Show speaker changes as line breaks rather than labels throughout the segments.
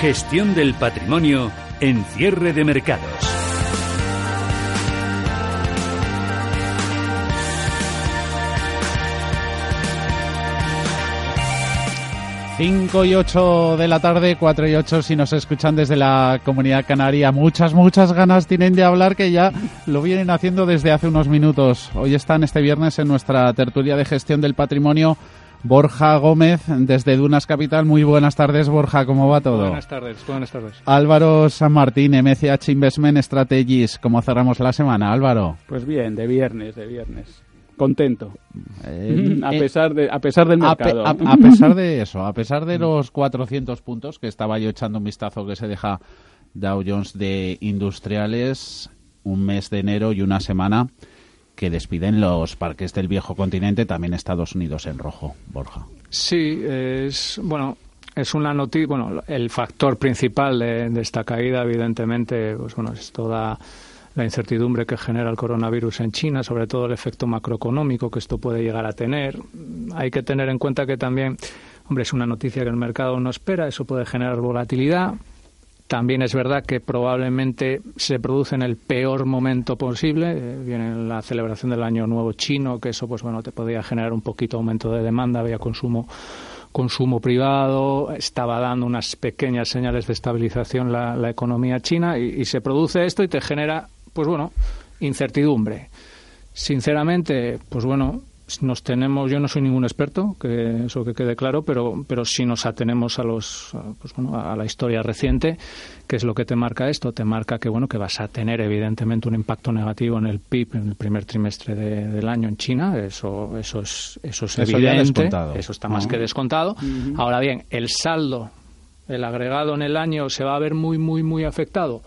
Gestión del patrimonio en cierre de mercados.
5 y 8 de la tarde, 4 y 8 si nos escuchan desde la comunidad canaria. Muchas, muchas ganas tienen de hablar que ya lo vienen haciendo desde hace unos minutos. Hoy están este viernes en nuestra tertulia de gestión del patrimonio Borja Gómez desde Dunas Capital. Muy buenas tardes, Borja, ¿cómo va todo?
Buenas tardes, buenas tardes.
Álvaro San Martín, MCH Investment Strategies. ¿Cómo cerramos la semana, Álvaro?
Pues bien, de viernes, de viernes contento eh, a pesar de a pesar del mercado
a, pesar de eso a pesar de los 400 puntos que estaba yo echando un vistazo que se deja Dow Jones de industriales un mes de enero y una semana que despiden los parques del viejo continente también Estados Unidos en rojo Borja
sí es bueno es una noticia bueno el factor principal de, de esta caída evidentemente pues bueno es toda la incertidumbre que genera el coronavirus en China, sobre todo el efecto macroeconómico que esto puede llegar a tener. Hay que tener en cuenta que también, hombre, es una noticia que el mercado no espera, eso puede generar volatilidad. También es verdad que probablemente se produce en el peor momento posible. Eh, viene la celebración del Año Nuevo chino, que eso, pues bueno, te podría generar un poquito aumento de demanda, había consumo consumo privado, estaba dando unas pequeñas señales de estabilización la, economía china y, se produce esto y te genera pues bueno, incertidumbre. Sinceramente, pues bueno, nos tenemos, yo no soy ningún experto, que eso que quede claro, pero, pero si nos atenemos a los, pues bueno, a la historia reciente, ¿qué es lo que te marca esto? Te marca que bueno, que vas a tener evidentemente un impacto negativo en el PIB en el primer trimestre del año en China, eso, eso es, eso es evidente, eso está más que descontado. Ahora bien, el saldo, el agregado en el año se va a ver muy, muy, muy afectado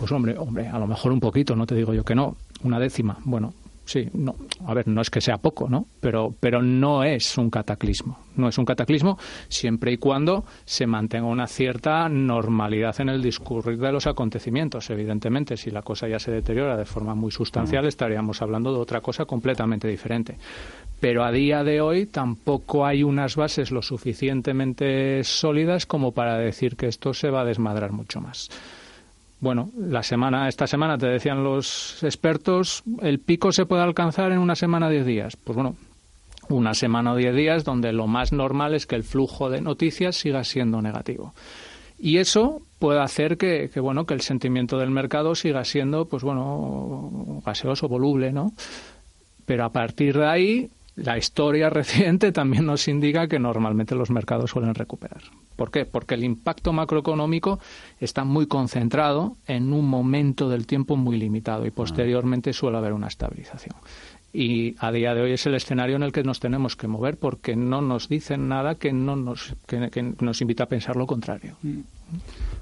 pues hombre, hombre, a lo mejor un poquito, no te digo yo que no, una décima, bueno, sí, no, a ver, no es que sea poco, ¿no? Pero, pero no es un cataclismo, no es un cataclismo siempre y cuando se mantenga una cierta normalidad en el discurrir de los acontecimientos. Evidentemente, si la cosa ya se deteriora de forma muy sustancial, estaríamos hablando de otra cosa completamente diferente. Pero a día de hoy tampoco hay unas bases lo suficientemente sólidas como para decir que esto se va a desmadrar mucho más. Bueno, la semana, esta semana te decían los expertos, el pico se puede alcanzar en una semana o diez días. Pues bueno, una semana o diez días donde lo más normal es que el flujo de noticias siga siendo negativo. Y eso puede hacer que, que, bueno, que el sentimiento del mercado siga siendo, pues bueno, gaseoso, voluble, ¿no? Pero a partir de ahí, la historia reciente también nos indica que normalmente los mercados suelen recuperar. ¿Por qué? Porque el impacto macroeconómico está muy concentrado en un momento del tiempo muy limitado y posteriormente suele haber una estabilización. Y a día de hoy es el escenario en el que nos tenemos que mover porque no nos dicen nada que no nos, que, nos invita a pensar lo contrario.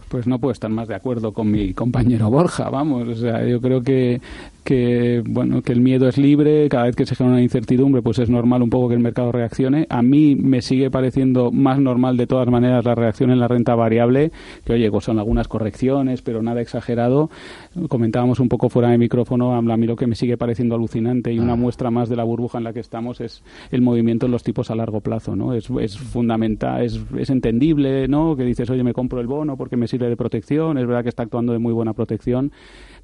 Pues no puedo estar más de acuerdo con mi compañero Borja, vamos, o sea, yo creo que, que bueno, que el miedo es libre, cada vez que se genera una incertidumbre, pues es normal un poco que el mercado reaccione. A mí me sigue pareciendo más normal de todas maneras la reacción en la renta variable, que oye, pues son algunas correcciones, pero nada exagerado. Comentábamos un poco fuera de micrófono, a mí lo que me sigue pareciendo alucinante y una ah. muestra más de la burbuja en la que estamos es el movimiento en los tipos a largo plazo, ¿no? Es, es fundamental, es, es entendible, ¿no? Que dices, oye, me compro el bono porque me sirve de protección, es verdad que está actuando de muy buena protección,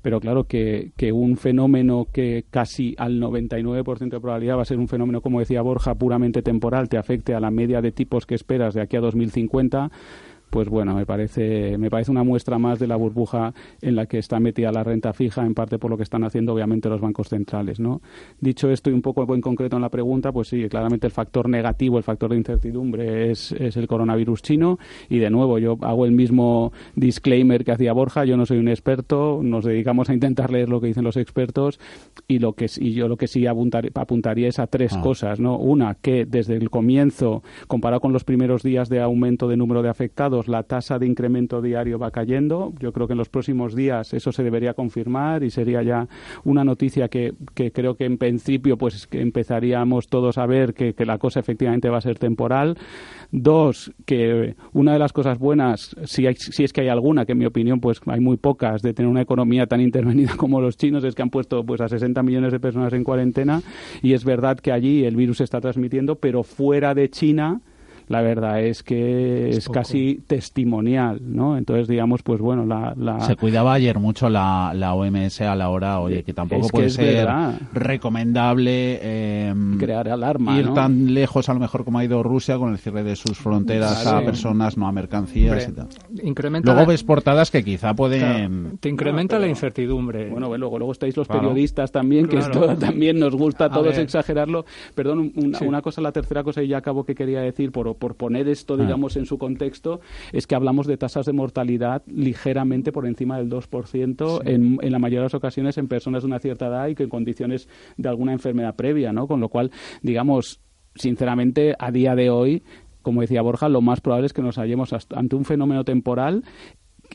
pero claro que, que un fenómeno que casi al 99% de probabilidad va a ser un fenómeno, como decía Borja, puramente temporal, te afecte a la media de tipos que esperas de aquí a 2050 pues bueno, me parece, me parece una muestra más de la burbuja en la que está metida la renta fija, en parte por lo que están haciendo obviamente los bancos centrales, ¿no? Dicho esto y un poco en concreto en la pregunta, pues sí, claramente el factor negativo, el factor de incertidumbre es, es el coronavirus chino y de nuevo yo hago el mismo disclaimer que hacía Borja, yo no soy un experto, nos dedicamos a intentar leer lo que dicen los expertos y lo que y yo lo que sí apuntaría es a tres ah. cosas, ¿no? Una, que desde el comienzo, comparado con los primeros días de aumento de número de afectados, la tasa de incremento diario va cayendo. Yo creo que en los próximos días eso se debería confirmar y sería ya una noticia que, que creo que en principio pues empezaríamos todos a ver que, que la cosa efectivamente va a ser temporal. Dos, que una de las cosas buenas, si, si es que hay alguna, que en mi opinión pues hay muy pocas, de tener una economía tan intervenida como los chinos, es que han puesto pues a 60 millones de personas en cuarentena y es verdad que allí el virus se está transmitiendo, pero fuera de China la verdad es que es, casi testimonial, ¿no? Entonces, digamos, pues bueno, la...
Se cuidaba ayer mucho la, la OMS a la hora, oye, que tampoco puede ser recomendable em,
crear alarma,
Ir tan lejos, a lo mejor, como ha ido Rusia con el cierre de sus fronteras a personas, no a mercancías y tal. luego ves portadas que quizá pueden...
te incrementa la incertidumbre.
Bueno, luego, luego estáis los periodistas también, que esto también nos gusta a todos exagerarlo. Perdón, una, una cosa, la tercera cosa y ya acabo que quería decir por por poner esto, ah. digamos, en su contexto, es que hablamos de tasas de mortalidad ligeramente por encima del 2% en, en la mayoría de las ocasiones en personas de una cierta edad y que en condiciones de alguna enfermedad previa, ¿no? Con lo cual, digamos, sinceramente, a día de hoy, como decía Borja, lo más probable es que nos hallemos ante un fenómeno temporal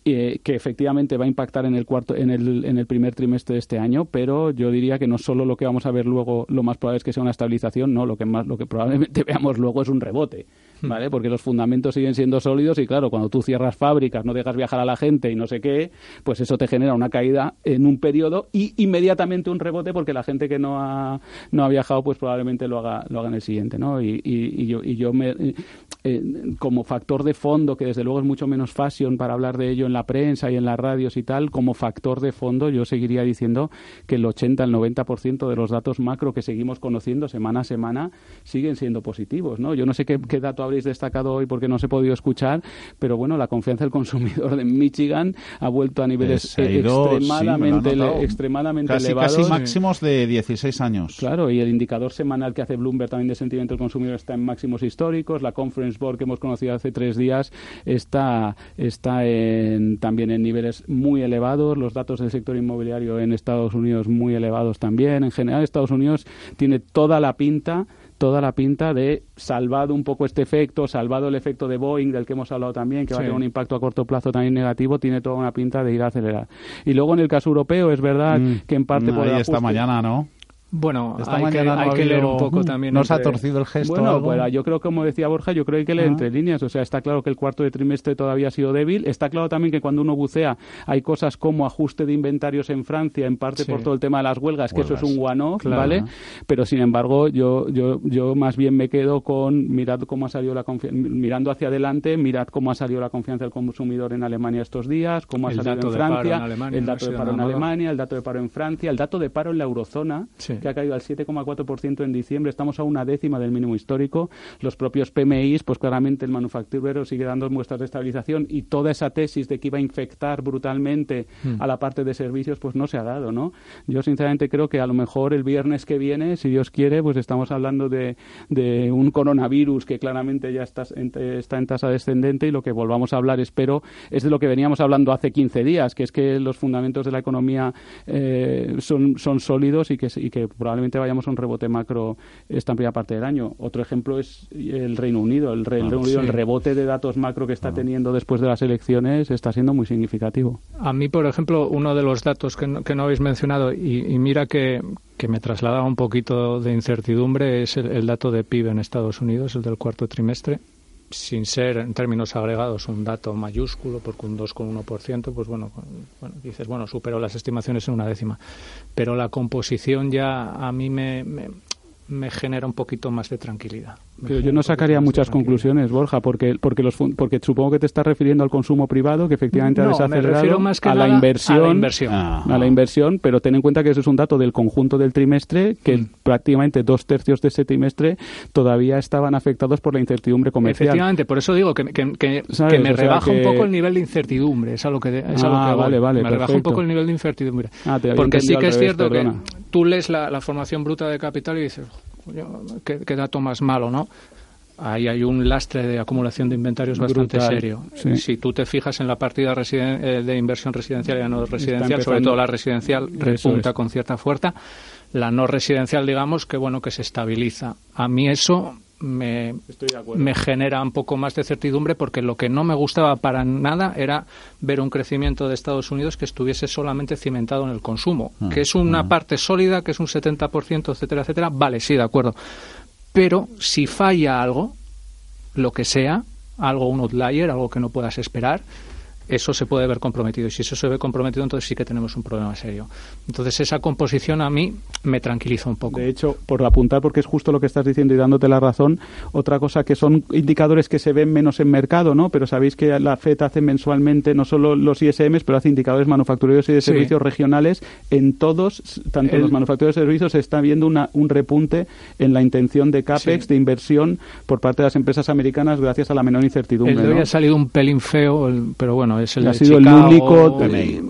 que efectivamente va a impactar en el cuarto en el, en el primer trimestre de este año pero yo diría que no solo lo que vamos a ver luego lo más probable es que sea una estabilización no lo que más lo que probablemente veamos luego es un rebote ¿vale? Porque los fundamentos siguen siendo sólidos y claro, cuando tú cierras fábricas, no dejas viajar a la gente y no sé qué, pues eso te genera una caída en un periodo y inmediatamente un rebote porque la gente que no ha, no ha viajado pues probablemente lo haga, lo haga en el siguiente, ¿no? Y, y, yo, y yo me, eh, como factor de fondo, que desde luego es mucho menos fashion para hablar de ello en la prensa y en las radios y tal, como factor de fondo yo seguiría diciendo que el 80, el 90% de los datos macro que seguimos conociendo semana a semana siguen siendo positivos, ¿no? Yo no sé qué, qué dato habréis destacado hoy porque no se ha podido escuchar, pero bueno, la confianza del consumidor de Michigan ha vuelto a niveles extremadamente, extremadamente elevados.
Casi máximos de 16 años.
Claro, y el indicador semanal que hace Bloomberg también de sentimiento del consumidor está en máximos históricos. La Conference Board que hemos conocido hace tres días está, está en, también en niveles muy elevados. Los datos del sector inmobiliario en Estados Unidos muy elevados también. En general, Estados Unidos tiene toda la pinta toda la pinta de salvado un poco este efecto, salvado el efecto de Boeing del que hemos hablado también, que va a tener un impacto a corto plazo también negativo, tiene toda una pinta de ir a acelerar. Y luego en el caso europeo es verdad mm. que en parte
por esta mañana, ¿no?
Bueno, hay, que, hay que, leer un poco también.
¿Nos ha torcido el gesto?
Bueno, pues, yo creo, como decía Borja, yo creo que hay que leer entre líneas. O sea, está claro que el cuarto de trimestre todavía ha sido débil. Está claro también que cuando uno bucea hay cosas como ajuste de inventarios en Francia, en parte por todo el tema de las huelgas, que eso es un one-off, ¿vale? Pero sin embargo, yo, yo, yo más bien me quedo con mirad cómo ha salido la mirando hacia adelante, mirad cómo ha salido la confianza del consumidor en Alemania estos días, cómo ha salido en Francia, el dato de paro en Alemania, el dato de paro en Francia, el dato de paro en la eurozona, que ha caído al 7, 4% en diciembre, estamos a una décima del mínimo histórico. Los propios PMIs, pues claramente el manufacturero sigue dando muestras de estabilización y toda esa tesis de que iba a infectar brutalmente hmm. a la parte de servicios, pues no se ha dado, ¿no? Yo sinceramente creo que a lo mejor el viernes que viene, si Dios quiere, pues estamos hablando de, de un coronavirus que claramente ya está, está en tasa descendente y lo que volvamos a hablar, espero, es de lo que veníamos hablando hace 15 días, que es que los fundamentos de la economía eh, son, son sólidos y que, y que probablemente vayamos a un rebote macro esta primera parte del año. Otro ejemplo es el Reino Unido. El, Reino Unido, el rebote de datos macro que está ah. teniendo después de las elecciones está siendo muy significativo.
A mí, por ejemplo, uno de los datos que no, que no habéis mencionado, y, mira que, que me traslada un poquito de incertidumbre, es el, dato de PIB en Estados Unidos, el del cuarto trimestre sin ser en términos agregados un dato mayúsculo, porque un 2,1%, pues bueno, bueno, dices, bueno, superó las estimaciones en una décima. Pero la composición ya a mí me, me genera un poquito más de tranquilidad.
Pero yo no sacaría muchas conclusiones, Borja, porque porque los porque supongo que te estás refiriendo al consumo privado, que efectivamente ha desacelerado
más que
a, la inversión,
a la inversión,
a la inversión, pero ten en cuenta que eso es un dato del conjunto del trimestre, que mm. prácticamente dos tercios de ese trimestre todavía estaban afectados por la incertidumbre comercial.
Efectivamente, por eso digo que, me rebaja un poco el nivel de incertidumbre, es a lo que, es
ah, vale, vale,
me rebaja un poco el nivel de incertidumbre. Ah, porque sí que es cierto que tú lees la, formación bruta de capital y dices, qué, dato más malo, ¿no? ahí hay un lastre de acumulación de inventarios bastante serio. Si tú te fijas en la partida eh, de inversión residencial y no residencial, sobre todo la residencial, repunta con cierta fuerza. La no residencial, digamos, que bueno, que se estabiliza. A mí eso me, me genera un poco más de certidumbre porque lo que no me gustaba para nada era ver un crecimiento de Estados Unidos que estuviese solamente cimentado en el consumo, ah, que es una ah. parte sólida, que es un 70%, etcétera, etcétera. Vale, sí, de acuerdo. Pero si falla algo, lo que sea, algo, un outlier, algo que no puedas esperar, eso se puede ver comprometido. Y si eso se ve comprometido, entonces sí que tenemos un problema serio. Entonces esa composición a mí me tranquiliza un poco.
De hecho, por apuntar, porque es justo lo que estás diciendo y dándote la razón, otra cosa que son indicadores que se ven menos en mercado, ¿no? Pero sabéis que la FED hace mensualmente no solo los ISMs, pero hace indicadores manufactureros y de servicios regionales. En todos, tanto en los manufactureros de servicios, se está viendo una, un repunte en la intención de CAPEX, de inversión por parte de las empresas americanas gracias a la menor incertidumbre.
El de ha salido un pelín feo, pero bueno, ha
sido el único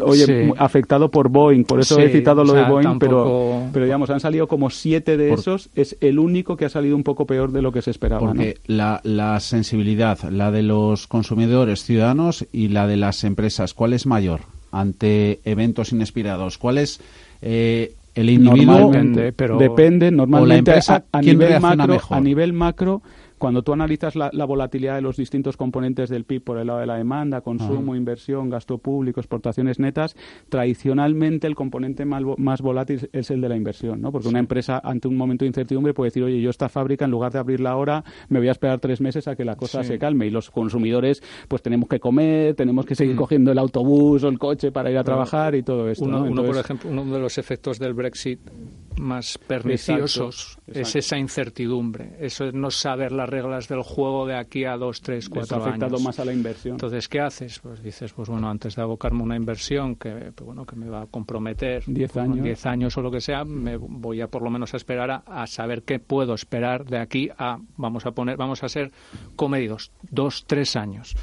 oye, afectado por Boeing. Por eso he citado lo de Boeing, pero, pero digamos, han salido como siete de esos. Es el único que ha salido un poco peor de lo que se esperaba.
Porque la, la sensibilidad, la de los consumidores ciudadanos y la de las empresas, ¿cuál es mayor ante eventos inesperados? ¿Cuál es eh, el individuo?
pero depende. Normalmente a, nivel macro, a nivel macro cuando tú analizas la, volatilidad de los distintos componentes del PIB por el lado de la demanda, consumo, inversión, gasto público, exportaciones netas, tradicionalmente el componente más, volátil es el de la inversión, ¿no? Porque una empresa ante un momento de incertidumbre puede decir, oye, yo esta fábrica en lugar de abrirla ahora me voy a esperar tres meses a que la cosa se calme y los consumidores pues tenemos que comer, tenemos que seguir mm. cogiendo el autobús o el coche para ir a trabajar y todo esto.
Uno, por ejemplo, uno de los efectos del Brexit más perniciosos es esa incertidumbre, eso es no saber las reglas del juego de aquí a dos, tres, cuatro
años. ha afectado más a la inversión.
Entonces, ¿qué haces? Pues dices, pues bueno, antes de abocarme una inversión que, pues bueno, que me va a comprometer
diez años.
diez años o lo que sea, me voy a por lo menos a esperar a, a, saber qué puedo esperar de aquí a, vamos a poner, vamos a ser comedidos, dos, tres años.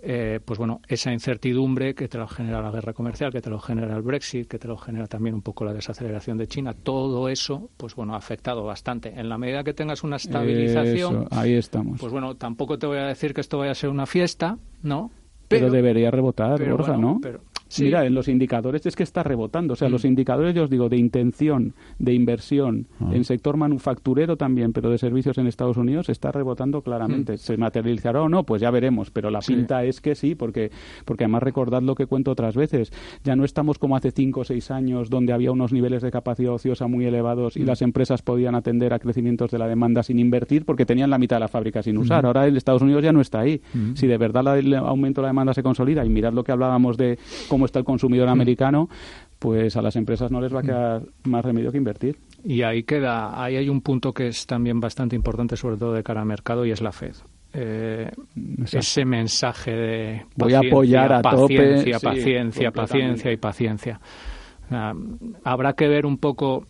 Eh, pues bueno, esa incertidumbre que te lo genera la guerra comercial, que te lo genera el Brexit, que te lo genera también un poco la desaceleración de China, todo eso, pues bueno, ha afectado bastante. En la medida que tengas una estabilización,
ahí estamos.
Pues bueno, tampoco te voy a decir que esto vaya a ser una fiesta, ¿no?
Pero, debería rebotar, Borja, ¿no? Pero, Mira, en los indicadores es que está rebotando. O sea, los mm. indicadores, yo os digo, de intención, de inversión, ah. en sector manufacturero también, pero de servicios en Estados Unidos, está rebotando claramente. Mm. ¿Se materializará o no? Pues ya veremos. Pero la pinta es que sí, porque, porque además recordad lo que cuento otras veces. Ya no estamos como hace cinco o seis años, donde había unos niveles de capacidad ociosa muy elevados y mm. las empresas podían atender a crecimientos de la demanda sin invertir porque tenían la mitad de la fábrica sin usar. Ahora el Estados Unidos ya no está ahí. Si de verdad el aumento de la demanda se consolida, y mirad lo que hablábamos de cómo está el consumidor mm. americano, pues a las empresas no les va a quedar más remedio que invertir.
Y ahí queda, ahí hay un punto que es también bastante importante, sobre todo de cara al mercado, y es la Fed. Eh, ese mensaje de
voy a apoyar a
paciencia,
tope,
paciencia, paciencia y paciencia. habrá que ver un poco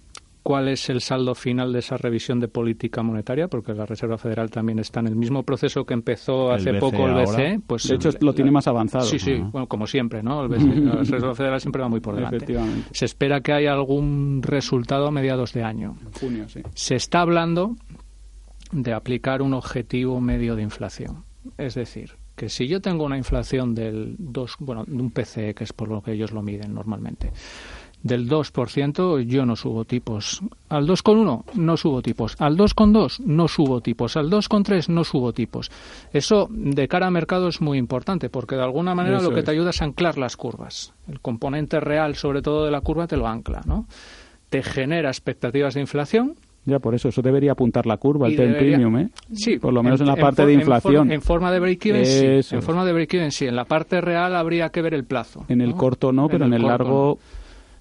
cuál es el saldo final de esa revisión de política monetaria, porque la Reserva Federal también está en el mismo proceso que empezó hace poco el BCE. Pues,
de hecho, lo tiene más avanzado.
Sí, sí, bueno, como siempre, ¿no? El BCE, la Reserva Federal siempre va muy por delante. Se espera que haya algún resultado a mediados de año.
junio, sí.
Se está hablando de aplicar un objetivo medio de inflación. Es decir, que si yo tengo una inflación del 2, bueno, de un PCE, que es por lo que ellos lo miden normalmente, del 2%, yo no subo tipos. Al 2,1 no subo tipos. Al 2,2 no subo tipos. Al 2,3 no subo tipos. Eso de cara a mercado es muy importante porque de alguna manera lo que te ayuda es anclar las curvas. El componente real, sobre todo de la curva, te lo ancla, ¿no? Te genera expectativas de inflación,
ya, por eso, eso debería apuntar la curva, el ten premium, ¿eh? Sí. Por lo menos en, la parte de inflación.
En, forma de break-even, sí. En forma de break-even, sí. En la parte real habría que ver el plazo.
En el corto no, pero en el, largo...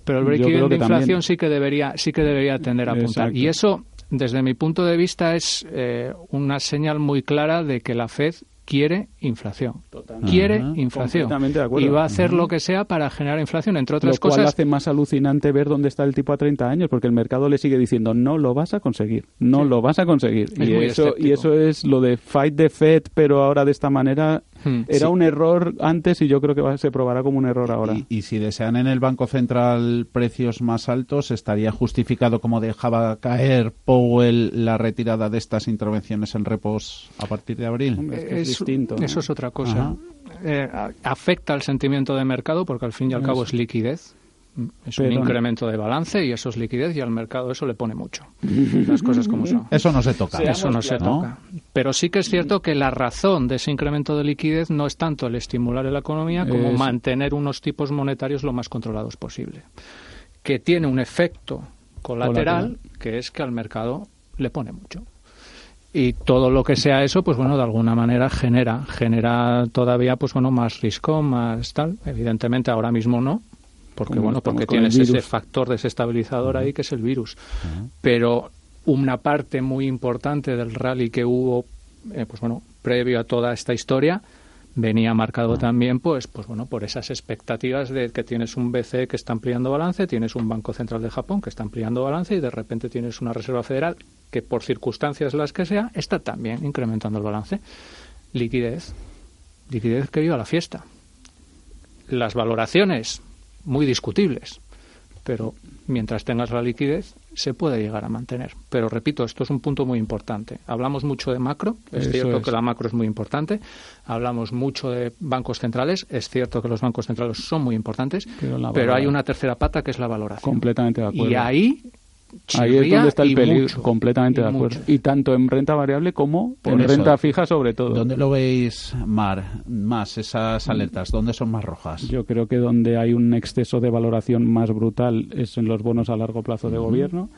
Pero el break-even de inflación sí que debería sí que debería tender a apuntar. Y eso desde mi punto de vista, es eh, una señal muy clara de que la Fed quiere inflación. Quiere inflación. Y va a hacer lo que sea para generar inflación, entre otras
lo cual
cosas.
hace más alucinante ver dónde está el tipo a 30 años, porque el mercado le sigue diciendo no lo vas a conseguir, no lo vas a conseguir. y eso, y eso es lo de fight the Fed, pero ahora de esta manera Hmm. Era un error antes y yo creo que se probará como un error ahora.
Y, si desean en el Banco Central precios más altos, ¿estaría justificado como dejaba caer Powell la retirada de estas intervenciones en repos a partir de abril?
es, distinto. Eso es otra cosa. Eh, afecta al sentimiento de mercado porque al fin y al cabo es liquidez es un incremento de balance y eso es liquidez y al mercado eso le pone mucho. Las cosas como son.
Eso no se toca.
eso no se toca. Pero sí que es cierto que la razón de ese incremento de liquidez no es tanto el estimular la economía como mantener unos tipos monetarios lo más controlados posible. Que tiene un efecto colateral, que es que al mercado le pone mucho y todo lo que sea eso pues bueno de alguna manera genera genera todavía pues bueno más riesgo más tal evidentemente ahora mismo no porque bueno, porque tienes ese factor desestabilizador ahí que es el virus. Pero una parte muy importante del rally que hubo, eh, pues bueno, previo a toda esta historia, venía marcado también pues pues bueno por esas expectativas de que tienes un BCE que está ampliando balance, tienes un Banco Central de Japón que está ampliando balance y de repente tienes una Reserva Federal que por circunstancias las que sea está también incrementando el balance. Liquidez, liquidez que viva la fiesta. Las valoraciones muy discutibles. Pero mientras tengas la liquidez, se puede llegar a mantener. Pero repito, esto es un punto muy importante. Hablamos mucho de macro, es cierto que la macro es muy importante. Hablamos mucho de bancos centrales, es cierto que los bancos centrales son muy importantes. Pero, hay una tercera pata que es la valoración.
Completamente de acuerdo.
Y ahí
Ahí es donde está el peligro, completamente de acuerdo. Y tanto en renta variable como en renta fija sobre todo.
¿Dónde lo veis, Mar, más esas alertas? ¿Dónde son más rojas?
Yo creo que donde hay un exceso de valoración más brutal es en los bonos a largo plazo de gobierno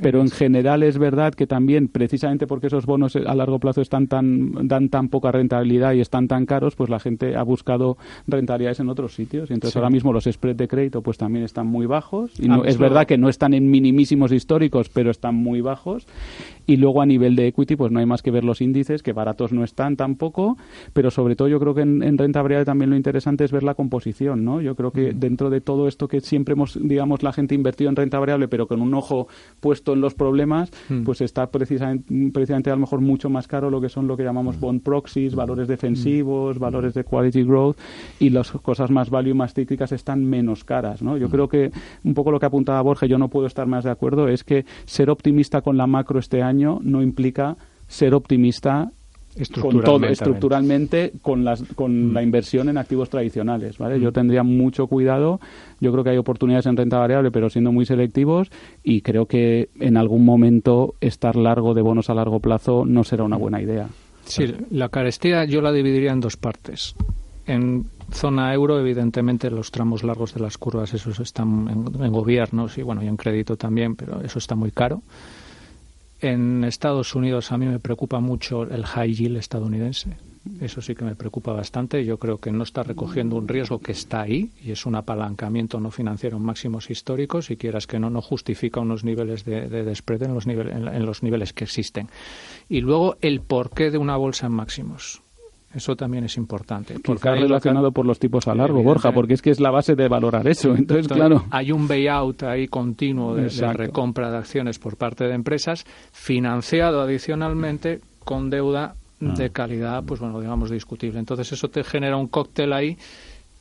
pero en general es verdad que también, precisamente porque esos bonos a largo plazo están tan, dan tan poca rentabilidad y están tan caros, pues la gente ha buscado rentabilidades en otros sitios. Y entonces ahora mismo los spreads de crédito pues también están muy bajos. Y no, es verdad que no están en minimísimos históricos, pero están muy bajos. Y luego a nivel de equity, pues no hay más que ver los índices, que baratos no están tampoco, pero sobre todo yo creo que en, renta variable también lo interesante es ver la composición, ¿no? Yo creo que mm. dentro de todo esto que siempre hemos, digamos, la gente invertido en renta variable, pero con un ojo puesto en los problemas, mm. pues está precisamente, precisamente a lo mejor mucho más caro lo que son lo que llamamos mm. bond proxies, valores defensivos, valores de quality growth, y las cosas más value, más cíclicas están menos caras, ¿no? Yo creo que un poco lo que apuntaba Borges, yo no puedo estar más de acuerdo, es que ser optimista con la macro este año no implica ser optimista estructuralmente, estructuralmente con, las, con mm. la inversión en activos tradicionales. ¿vale? Yo mm. tendría mucho cuidado. Yo creo que hay oportunidades en renta variable, pero siendo muy selectivos. Y creo que en algún momento estar largo de bonos a largo plazo no será una buena idea.
Sí, la carestía yo la dividiría en dos partes. En zona euro, evidentemente, los tramos largos de las curvas, esos están en, en gobiernos y bueno, y en crédito también, pero eso está muy caro. En Estados Unidos a mí me preocupa mucho el high yield estadounidense. Eso sí que me preocupa bastante. Yo creo que no está recogiendo un riesgo que está ahí y es un apalancamiento no financiero en máximos históricos y quieras que no, no justifica unos niveles de, de, en los, en los niveles que existen. Y luego el porqué de una bolsa en máximos. Eso también es importante.
Porque ha relacionado por los tipos a largo, Borja, porque es que es la base de valorar eso. Entonces, claro.
Hay un buyout ahí continuo de, recompra de acciones por parte de empresas, financiado adicionalmente con deuda ah. de calidad, pues bueno, digamos, discutible. Entonces, eso te genera un cóctel ahí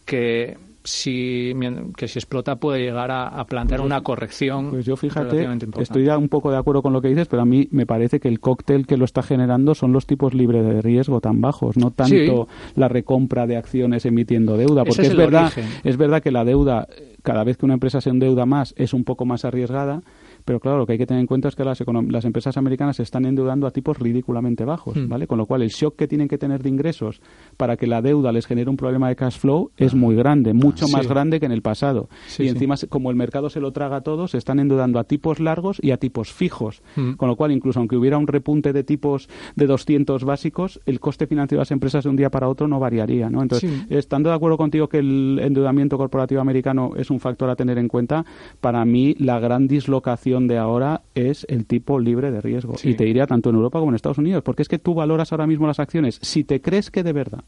que si, que si explota puede llegar a, plantear pues una corrección.
Pues yo fíjate, estoy ya un poco de acuerdo con lo que dices, pero a mí me parece que el cóctel que lo está generando son los tipos libres de riesgo tan bajos, no tanto la recompra de acciones emitiendo deuda, porque es, verdad, es verdad que la deuda cada vez que una empresa se endeuda más es un poco más arriesgada pero claro, lo que hay que tener en cuenta es que las, las empresas americanas se están endeudando a tipos ridículamente bajos, hmm. ¿vale? Con lo cual el shock que tienen que tener de ingresos para que la deuda les genere un problema de cash flow es muy grande, mucho más grande que en el pasado. y encima, como el mercado se lo traga todo, se están endeudando a tipos largos y a tipos fijos. Hmm. Con lo cual, incluso aunque hubiera un repunte de tipos de 200 básicos, el coste financiero de las empresas de un día para otro no variaría, ¿no? Entonces, estando de acuerdo contigo que el endeudamiento corporativo americano es un factor a tener en cuenta, para mí la gran dislocación de ahora es el tipo libre de riesgo. Y te diría tanto en Europa como en Estados Unidos, porque es que tú valoras ahora mismo las acciones. Si te crees que de verdad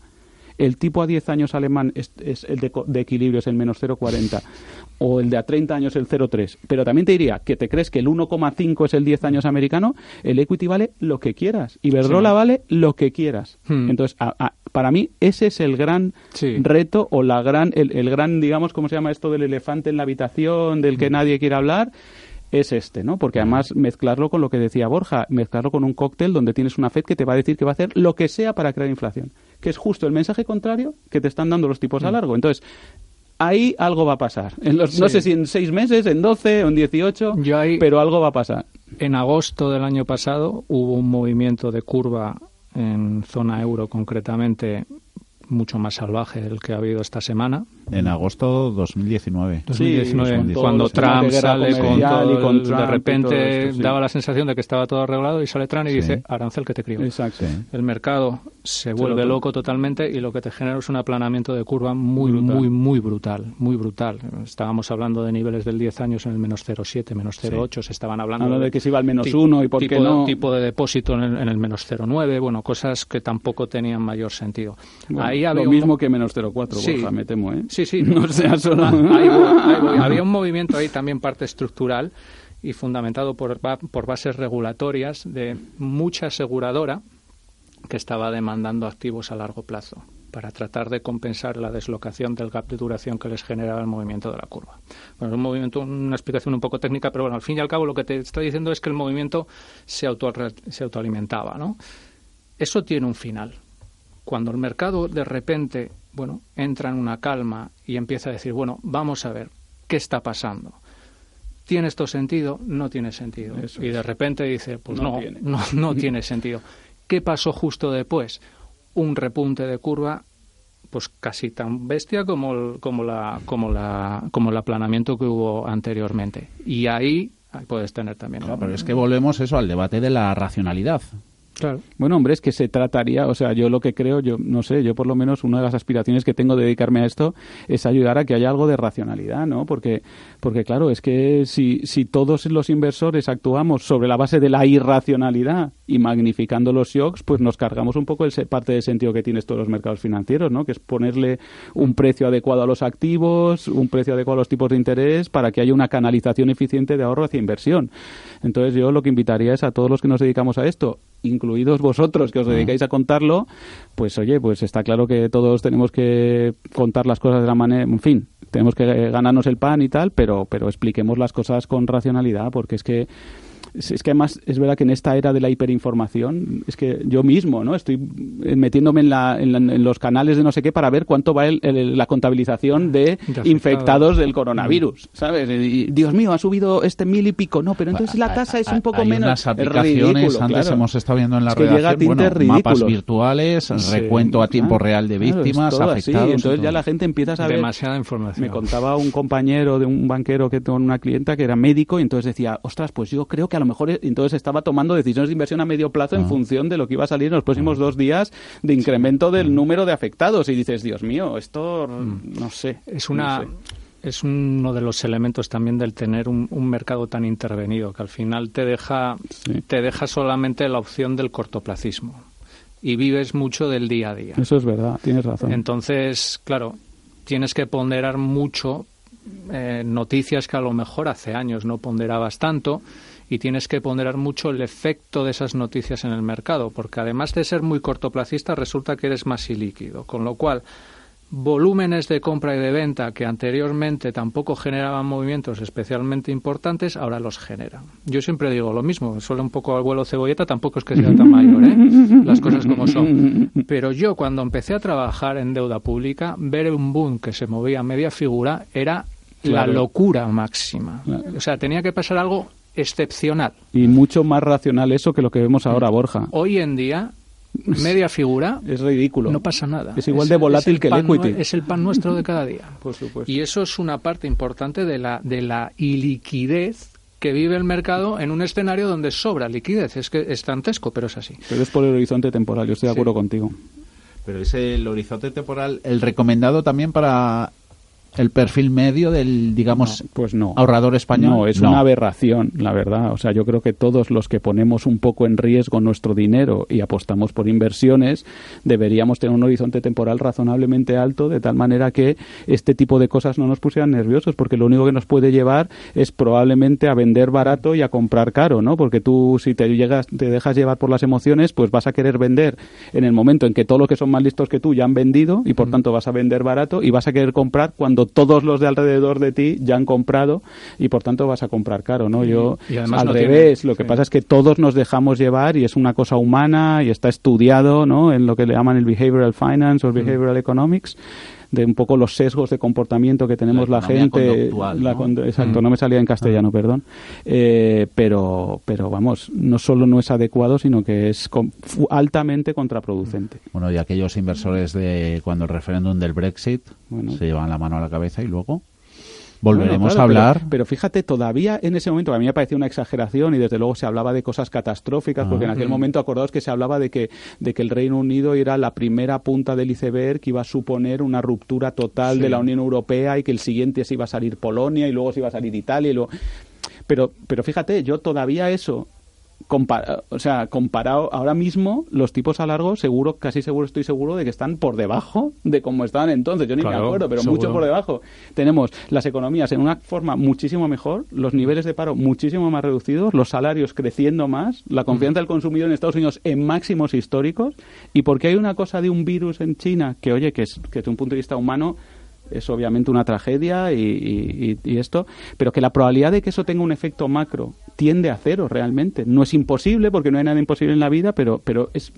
el tipo a 10 años alemán es, el de, equilibrio, es el menos 0,40, o el de a 30 años el 0,3. Pero también te diría que te crees que el 1,5 es el 10 años americano, el equity vale lo que quieras. y Iberdrola vale lo que quieras. Hmm. Entonces, para mí, ese es el gran reto o la gran, el, gran, digamos, ¿cómo se llama esto del elefante en la habitación, del que hmm. nadie quiere hablar? Es este, ¿no? Porque además mezclarlo con lo que decía Borja, mezclarlo con un cóctel donde tienes una FED que te va a decir que va a hacer lo que sea para crear inflación, que es justo el mensaje contrario que te están dando los tipos a largo. Entonces, ahí algo va a pasar. En los, No sé si en seis meses, en doce o en dieciocho, pero algo va a pasar.
En agosto del año pasado hubo un movimiento de curva en zona euro concretamente mucho más salvaje del que ha habido esta semana.
En agosto 2019.
2019, cuando Trump sale con todo, de repente daba la sensación de que estaba todo arreglado y sale Trump y dice, arancel que te crío.
Exacto.
El mercado se vuelve loco totalmente y lo que te genera es un aplanamiento de curva muy, muy, muy brutal, muy brutal. Estábamos hablando de niveles del 10 años en el menos 0,7, menos 0,8, se estaban hablando
de, que se iba al menos 1 y por
tipo,
qué no.
tipo de depósito en el, menos 0,9, bueno, cosas que tampoco tenían mayor sentido.
Ahí había lo mismo que menos 0,4, sí, Borja, me temo, ¿eh?
Sí, sí.
No sea solo...
Ah, Había un movimiento ahí también parte estructural y fundamentado por, por bases regulatorias de mucha aseguradora que estaba demandando activos a largo plazo para tratar de compensar la deslocación del gap de duración que les generaba el movimiento de la curva. Bueno, es un movimiento, una explicación un poco técnica, pero bueno, al fin y al cabo lo que te estoy diciendo es que el movimiento se, auto, se autoalimentaba, ¿no? Eso tiene un final. Cuando el mercado de repente bueno, entra en una calma y empieza a decir, bueno, vamos a ver, ¿qué está pasando? ¿Tiene esto sentido? No tiene sentido. y de repente dice, pues no, no, no, tiene sentido. ¿Qué pasó justo después? Un repunte de curva pues casi tan bestia como como la como la como el aplanamiento que hubo anteriormente. Y ahí, puedes tener también
pero es que volvemos eso al debate de la racionalidad
Claro. Bueno, hombre, es que se trataría, o sea, yo lo que creo, yo no sé, yo por lo menos una de las aspiraciones que tengo de dedicarme a esto es ayudar a que haya algo de racionalidad, ¿no? Porque, porque claro, es que si, si todos los inversores actuamos sobre la base de la irracionalidad y magnificando los shocks, pues nos cargamos un poco el parte del sentido que tienen todos los mercados financieros, ¿no? Que es ponerle un precio adecuado a los activos, un precio adecuado a los tipos de interés para que haya una canalización eficiente de ahorro hacia inversión. Entonces yo lo que invitaría es a todos los que nos dedicamos a esto, incluidos vosotros que os dedicáis a contarlo, pues oye, pues está claro que todos tenemos que contar las cosas de la manera, en fin, tenemos que ganarnos el pan y tal, pero, pero expliquemos las cosas con racionalidad, porque es que es, que además es verdad que en esta era de la hiperinformación, es que yo mismo, ¿no? Estoy metiéndome en, la, en, los canales de no sé qué para ver cuánto va la contabilización de, infectados del coronavirus, ¿sabes? Y, Dios mío, ha subido este mil y pico, no, pero entonces la tasa es un poco
hay
menos.
Unas aplicaciones, antes hemos estado viendo en la redacción, mapas virtuales, recuento a tiempo real de víctimas, afectados.
Entonces ya la gente empieza a saber.
Demasiada información.
Me contaba un compañero de un banquero que con una clienta que era médico y entonces decía, ostras, pues yo creo que a lo mejor entonces estaba tomando decisiones de inversión a medio plazo en ah. función de lo que iba a salir en los próximos ah. dos días de incremento del mm. número de afectados. Y dices, Dios mío, esto mm. no sé.
Es una. Es uno de los elementos también del tener un, mercado tan intervenido, que al final te deja, te deja solamente la opción del cortoplacismo y vives mucho del día a día.
Eso es verdad, tienes razón.
Entonces, claro, tienes que ponderar mucho eh, noticias que a lo mejor hace años no ponderabas tanto y tienes que ponderar mucho el efecto de esas noticias en el mercado, porque además de ser muy cortoplacista, resulta que eres más ilíquido, con lo cual volúmenes de compra y de venta que anteriormente tampoco generaban movimientos especialmente importantes, ahora los generan. Yo siempre digo lo mismo, solo un poco al vuelo cebolleta, tampoco es que sea tan mayor, ¿eh? las cosas como son. Pero yo cuando empecé a trabajar en deuda pública, ver un boom que se movía a media figura era la locura máxima. O sea, tenía que pasar algo excepcional.
Y mucho más racional eso que lo que vemos ahora, Borja.
Hoy en día, media figura.
Es ridículo.
No pasa nada.
Es igual de volátil que el equity.
Es el pan nuestro de cada día.
Por supuesto.
Y eso es una parte importante de la, de la iliquidez que vive el mercado en un escenario donde sobra liquidez. Es que es dantesco, pero es así.
Pero es por el horizonte temporal, yo estoy de acuerdo contigo.
Pero es el horizonte temporal el recomendado también para el perfil medio del, digamos,
pues no.
ahorrador español.
No, es una aberración, la verdad. O sea, yo creo que todos los que ponemos un poco en riesgo nuestro dinero y apostamos por inversiones, deberíamos tener un horizonte temporal razonablemente alto, de tal manera que este tipo de cosas no nos pusieran nerviosos, porque lo único que nos puede llevar es probablemente a vender barato y a comprar caro, ¿no? Porque tú, si te llegas, te dejas llevar por las emociones, pues vas a querer vender en el momento en que todos los que son más listos que tú ya han vendido y por tanto vas a vender barato y vas a querer comprar cuando todos los de alrededor de ti ya han comprado y por tanto vas a comprar caro, ¿no? Yo al revés, lo que pasa es que todos nos dejamos llevar y es una cosa humana y está estudiado, ¿no? En lo que le llaman el behavioral finance o el behavioral economics de un poco los sesgos de comportamiento que tenemos la, gente. La, Exacto, no me salía en castellano, ah. perdón. Eh, pero, pero vamos, no solo no es adecuado, sino que es altamente contraproducente.
Bueno, y aquellos inversores de cuando el referéndum del Brexit se llevan la mano a la cabeza y luego volveremos a hablar.
Pero, fíjate, todavía en ese momento, a mí me parecía una exageración y desde luego se hablaba de cosas catastróficas, porque en aquel momento acordaos que se hablaba de que, de que el Reino Unido era la primera punta del iceberg que iba a suponer una ruptura total de la Unión Europea y que el siguiente se iba a salir Polonia y luego se iba a salir Italia y luego... Pero, pero fíjate, yo todavía eso o sea, comparado ahora mismo, los tipos a largo, seguro, casi seguro, estoy seguro de que están por debajo de como estaban entonces. Yo ni me acuerdo, pero mucho por debajo. Tenemos las economías en una forma muchísimo mejor, los niveles de paro muchísimo más reducidos, los salarios creciendo más, la confianza del consumidor en Estados Unidos en máximos históricos, y porque hay una cosa de un virus en China que, oye, que, es, que desde un punto de vista humano es obviamente una tragedia y, esto, pero que la probabilidad de que eso tenga un efecto macro tiende a cero realmente. No es imposible porque no hay nada imposible en la vida, pero, pero es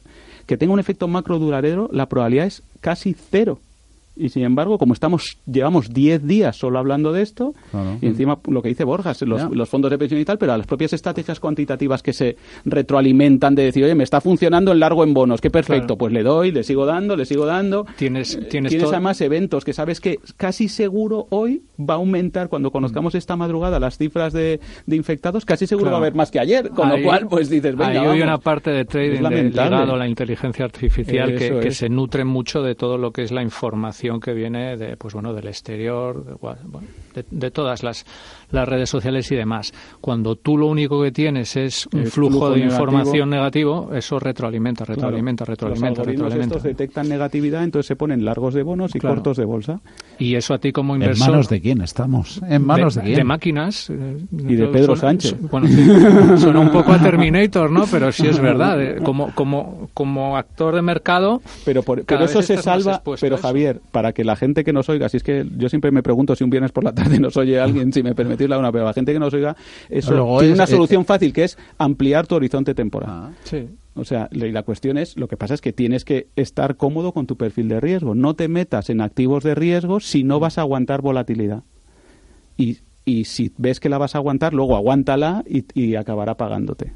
que tenga un efecto macro duradero, la probabilidad es casi cero. Y sin embargo, como estamos llevamos 10 días solo hablando de esto, y encima lo que dice Borjas, los, fondos de pensión y tal, pero a las propias estrategias cuantitativas que se retroalimentan de decir, oye, me está funcionando el largo en bonos, qué perfecto, pues le doy, le sigo dando, le sigo dando.
Tienes,
eh,
tienes,
tienes además eventos que sabes que casi seguro hoy va a aumentar, cuando conozcamos esta madrugada las cifras de, infectados, casi seguro va a haber más que ayer, con lo cual, pues dices, venga,
hay una parte de trading ligado a la inteligencia artificial que, que se nutre mucho de todo lo que es la información que viene de, pues bueno, del exterior, de, todas las, las, redes sociales y demás. Cuando tú lo único que tienes es un flujo, de información negativo, eso retroalimenta, retroalimenta, retroalimenta. Los retroalimenta.
estos detectan negatividad, entonces se ponen largos de bonos y cortos de bolsa.
Y eso a ti como inversor...
¿En manos de quién estamos? ¿En manos de, quién?
De máquinas. Eh,
y de Pedro Sánchez.
Bueno, suena un poco a Terminator, ¿no? Pero sí es verdad. Eh, como, como, como actor de mercado...
Pero, por, pero eso se salva... Pero Javier, para que la gente que nos oiga, si es que yo siempre me pregunto si un viernes por la tarde nos oye alguien, si me permitís la una, pero la gente que nos oiga, eso tiene una solución fácil que es ampliar tu horizonte temporal. Ah.
sí.
O sea, la cuestión es, lo que pasa es que tienes que estar cómodo con tu perfil de riesgo. No te metas en activos de riesgo si no vas a aguantar volatilidad. Y, y si ves que la vas a aguantar, luego aguántala y, y acabará pagándote.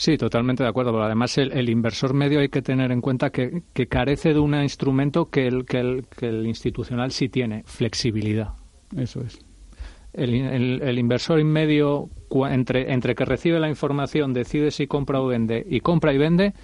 Sí, totalmente de acuerdo. Pero además, el, inversor medio hay que tener en cuenta que, carece de un instrumento que el, que, el, que el institucional sí tiene, flexibilidad.
Eso es.
El, el, inversor en medio, entre, entre que recibe la información, decide si compra o vende, y compra y vende,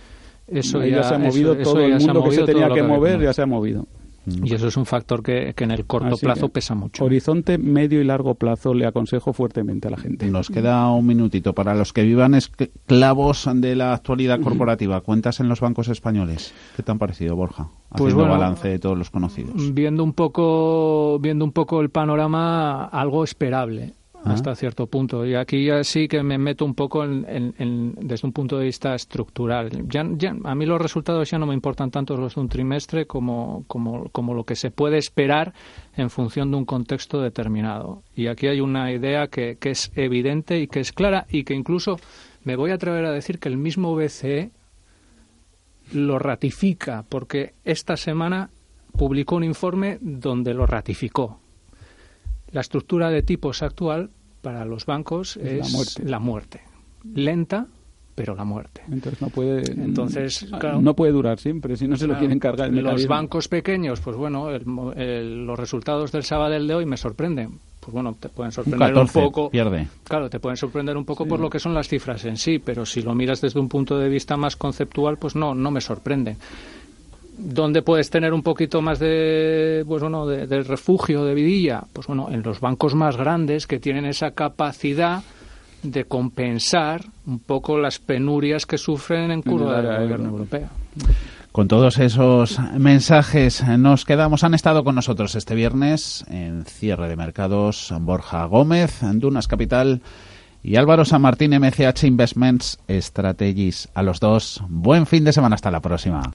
eso
ya, se ha movido todo el mundo que se tenía que mover, ya se ha movido.
Y eso es un factor que, en el corto plazo pesa mucho.
Horizonte medio y largo plazo le aconsejo fuertemente a la gente.
Nos queda un minutito. Para los que vivan esclavos de la actualidad corporativa, cuentas en los bancos españoles. ¿Qué te han parecido, Borja?
Pues
Haciendo balance de todos los conocidos.
Viendo un poco, viendo un poco el panorama, algo esperable hasta cierto punto. Y aquí ya sí que me meto un poco en, desde un punto de vista estructural. Ya, a mí los resultados ya no me importan tanto los de un trimestre como, como, como lo que se puede esperar en función de un contexto determinado. Y aquí hay una idea que, que es evidente y que es clara y que incluso me voy a atrever a decir que el mismo BCE lo ratifica, porque esta semana publicó un informe donde lo ratificó. La estructura de tipos actual para los bancos es, la, muerte. Lenta, pero la muerte.
Entonces no puede,
Entonces,
no puede durar siempre, si no se lo quieren cargar.
los bancos pequeños, pues bueno, los resultados del sábado de hoy me sorprenden. Pues bueno, te pueden sorprender un, poco.
Pierde.
Claro, te pueden sorprender un poco por lo que son las cifras en sí, pero si lo miras desde un punto de vista más conceptual, pues no, no me sorprende ¿Dónde puedes tener un poquito más de, pues bueno, de, refugio, de vidilla? Pues bueno, en los bancos más grandes que tienen esa capacidad de compensar un poco las penurias que sufren en curva del gobierno europeo.
Con todos esos mensajes nos quedamos. Han estado con nosotros este viernes en cierre de mercados Borja Gómez, Dunas Capital y Álvaro San Martín, MCH Investments Strategies. A los dos, buen fin de semana. Hasta la próxima.